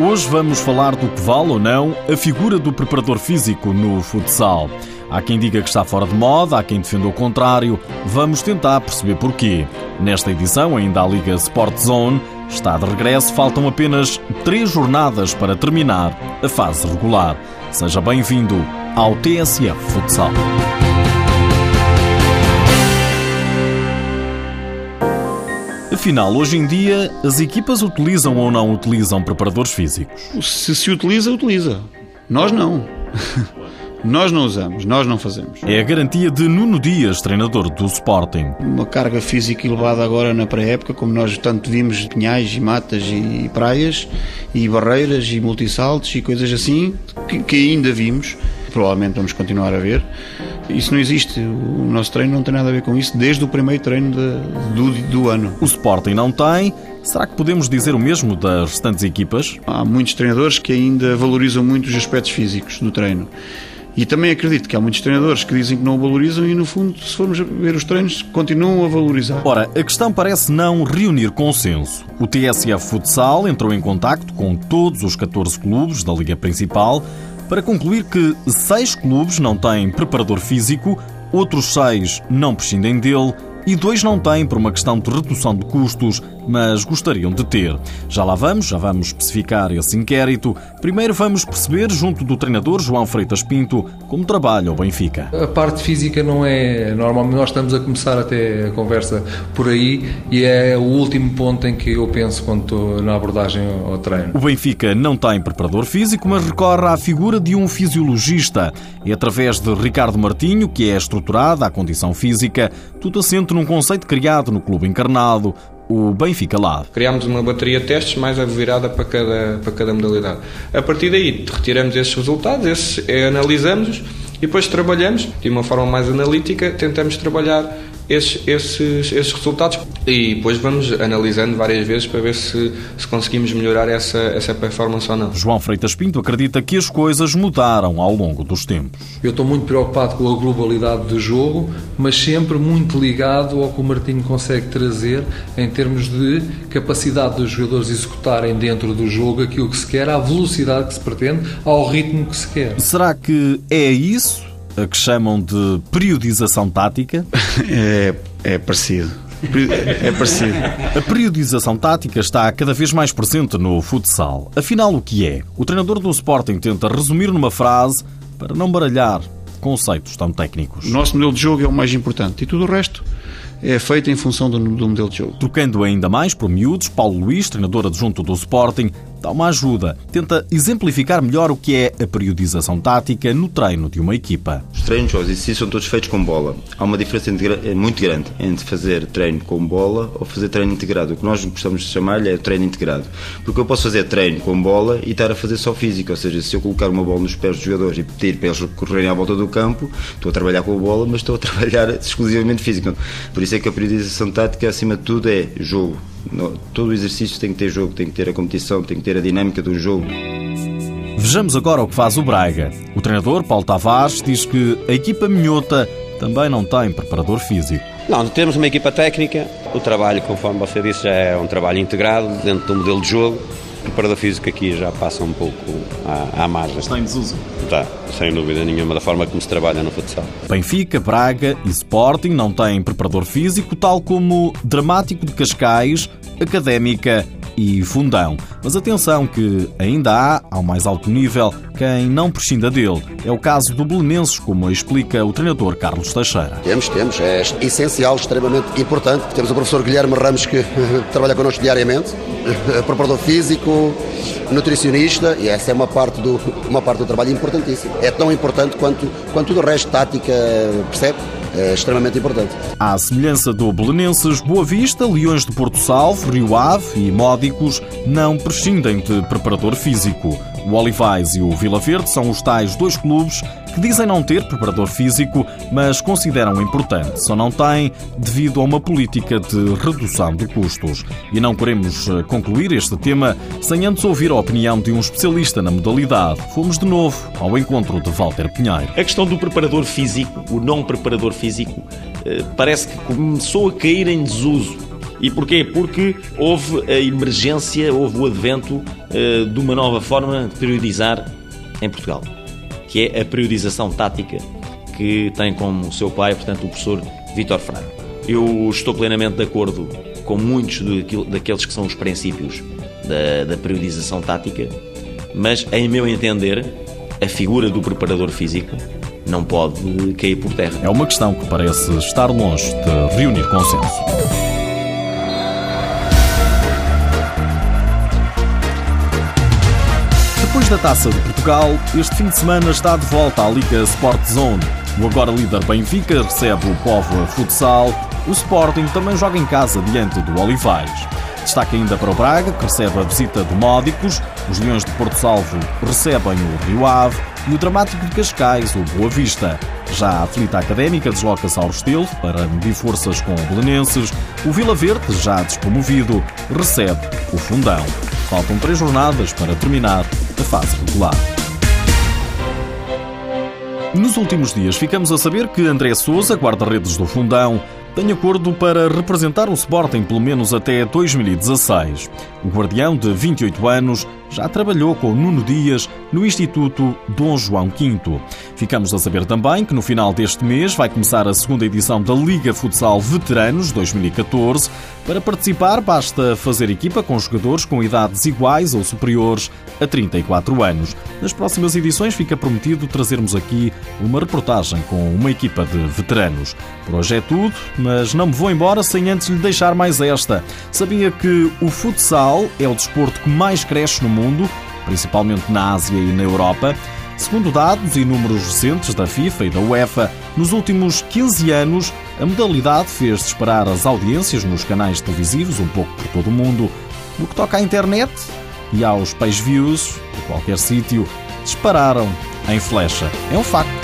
Hoje vamos falar do que vale ou não a figura do preparador físico no futsal. Há quem diga que está fora de moda, há quem defenda o contrário. Vamos tentar perceber porquê. Nesta edição, ainda a Liga Sport Zone está de regresso, faltam apenas três jornadas para terminar a fase regular. Seja bem-vindo ao TSF Futsal. Afinal, hoje em dia, as equipas utilizam ou não utilizam preparadores físicos? Se se utiliza, utiliza. Nós não. Nós não usamos, nós não fazemos. É a garantia de Nuno Dias, treinador do Sporting. Uma carga física elevada agora na pré-época, como nós tanto vimos pinhais e matas e praias e barreiras e multissaltos e coisas assim, que, que ainda vimos, provavelmente vamos continuar a ver. Isso não existe. O nosso treino não tem nada a ver com isso desde o primeiro treino de, do, do ano. O Sporting não tem. Será que podemos dizer o mesmo das restantes equipas? Há muitos treinadores que ainda valorizam muito os aspectos físicos do treino. E também acredito que há muitos treinadores que dizem que não o valorizam e, no fundo, se formos ver os treinos, continuam a valorizar. Ora, a questão parece não reunir consenso. O TSF Futsal entrou em contacto com todos os 14 clubes da Liga Principal para concluir que seis clubes não têm preparador físico, outros seis não prescindem dele e dois não têm por uma questão de redução de custos, mas gostariam de ter. Já lá vamos, já vamos especificar esse inquérito. Primeiro vamos perceber, junto do treinador João Freitas Pinto, como trabalha o Benfica. A parte física não é. Normalmente nós estamos a começar até a conversa por aí e é o último ponto em que eu penso quando estou na abordagem ao treino. O Benfica não tem preparador físico, mas recorre à figura de um fisiologista. É através de Ricardo Martinho que é estruturada a condição física, tudo assente num conceito criado no Clube Encarnado, o Benfica Lab. Criámos uma bateria de testes mais virada para cada, para cada modalidade. A partir daí, retiramos esses resultados, esses, eh, analisamos-os e depois trabalhamos de uma forma mais analítica, tentamos trabalhar esses, esses, esses resultados e depois vamos analisando várias vezes para ver se, se conseguimos melhorar essa, essa performance ou não. João Freitas Pinto acredita que as coisas mudaram ao longo dos tempos. Eu estou muito preocupado com a globalidade do jogo, mas sempre muito ligado ao que o Martinho consegue trazer em termos de capacidade dos jogadores executarem dentro do jogo aquilo que se quer, à velocidade que se pretende, ao ritmo que se quer. Será que é isso? A que chamam de periodização tática? É, é parecido. É parecido. A periodização tática está cada vez mais presente no futsal. Afinal, o que é? O treinador do Sporting tenta resumir numa frase para não baralhar conceitos tão técnicos. O nosso modelo de jogo é o mais importante e tudo o resto é feito em função do, do modelo de jogo. Trocando ainda mais por miúdos, Paulo Luís, treinador adjunto do Sporting, dá uma ajuda. Tenta exemplificar melhor o que é a periodização tática no treino de uma equipa. Os treinos, os exercícios são todos feitos com bola. Há uma diferença é muito grande entre fazer treino com bola ou fazer treino integrado. O que nós gostamos de chamar é treino integrado. Porque eu posso fazer treino com bola e estar a fazer só físico. Ou seja, se eu colocar uma bola nos pés dos jogadores e pedir para eles correrem à volta do campo, estou a trabalhar com a bola, mas estou a trabalhar exclusivamente físico. Por isso é que a periodização tática, acima de tudo, é jogo. Todo o exercício tem que ter jogo, tem que ter a competição, tem que ter a dinâmica do jogo. Vejamos agora o que faz o Braga. O treinador, Paulo Tavares, diz que a equipa minhota também não tem preparador físico. Não, temos uma equipa técnica. O trabalho, conforme você disse, já é um trabalho integrado dentro do modelo de jogo. O preparador físico aqui já passa um pouco à, à margem. Está em desuso? Está, sem dúvida nenhuma, da forma como se trabalha no futsal. Benfica, Braga e Sporting não têm preparador físico, tal como Dramático de Cascais, Académica e Fundão. Mas atenção que ainda há, ao mais alto nível, quem não prescinda dele. É o caso do Belenenses, como explica o treinador Carlos Teixeira. Temos, temos. É essencial, extremamente importante. Temos o professor Guilherme Ramos que trabalha connosco diariamente, preparador físico, nutricionista, e essa é uma parte do, uma parte do trabalho importantíssima. É tão importante quanto, quanto o resto, tática, percebe? É extremamente importante. À semelhança do Belenenses, Boa Vista, Leões de Porto Salvo, Rio Ave e Módicos não prescindem de preparador físico. O Olivais e o Vila Verde são os tais dois clubes que dizem não ter preparador físico, mas consideram importante. Só não têm devido a uma política de redução de custos. E não queremos eh, concluir este tema sem antes ouvir a opinião de um especialista na modalidade. Fomos de novo ao encontro de Walter Pinheiro. A questão do preparador físico, o não preparador físico, eh, parece que começou a cair em desuso. E porquê? Porque houve a emergência, houve o advento uh, de uma nova forma de periodizar em Portugal, que é a periodização tática que tem como seu pai, portanto, o professor Vítor Fraga. Eu estou plenamente de acordo com muitos daqueles que são os princípios da, da periodização tática, mas, em meu entender, a figura do preparador físico não pode cair por terra. É uma questão que parece estar longe de reunir consenso. Da Taça de Portugal, este fim de semana está de volta à Liga Sport Zone. O agora líder Benfica recebe o Povo Futsal. O Sporting também joga em casa diante do Olivais. Destaque ainda para o Braga, que recebe a visita do Módicos. Os Leões de Porto Salvo recebem o Rio Ave e o Dramático de Cascais, o Boa Vista. Já a Aflita Académica desloca-se ao Restelo para medir forças com o Belenenses. O Vila Verde, já despromovido, recebe o Fundão. Faltam três jornadas para terminar a fase regular. Nos últimos dias ficamos a saber que André Souza, guarda-redes do Fundão, tem acordo para representar o Sporting pelo menos até 2016. O guardião de 28 anos já trabalhou com Nuno Dias no Instituto Dom João V. Ficamos a saber também que no final deste mês vai começar a segunda edição da Liga Futsal Veteranos 2014. Para participar, basta fazer equipa com jogadores com idades iguais ou superiores a 34 anos. Nas próximas edições fica prometido trazermos aqui uma reportagem com uma equipa de veteranos. Por hoje é tudo, mas não me vou embora sem antes lhe deixar mais esta. Sabia que o futsal é o desporto que mais cresce no mundo, principalmente na Ásia e na Europa? Segundo dados e números recentes da FIFA e da UEFA, nos últimos 15 anos, a modalidade fez disparar as audiências nos canais televisivos, um pouco por todo o mundo. No que toca à internet e aos page views, de qualquer sítio, dispararam em flecha. É um facto.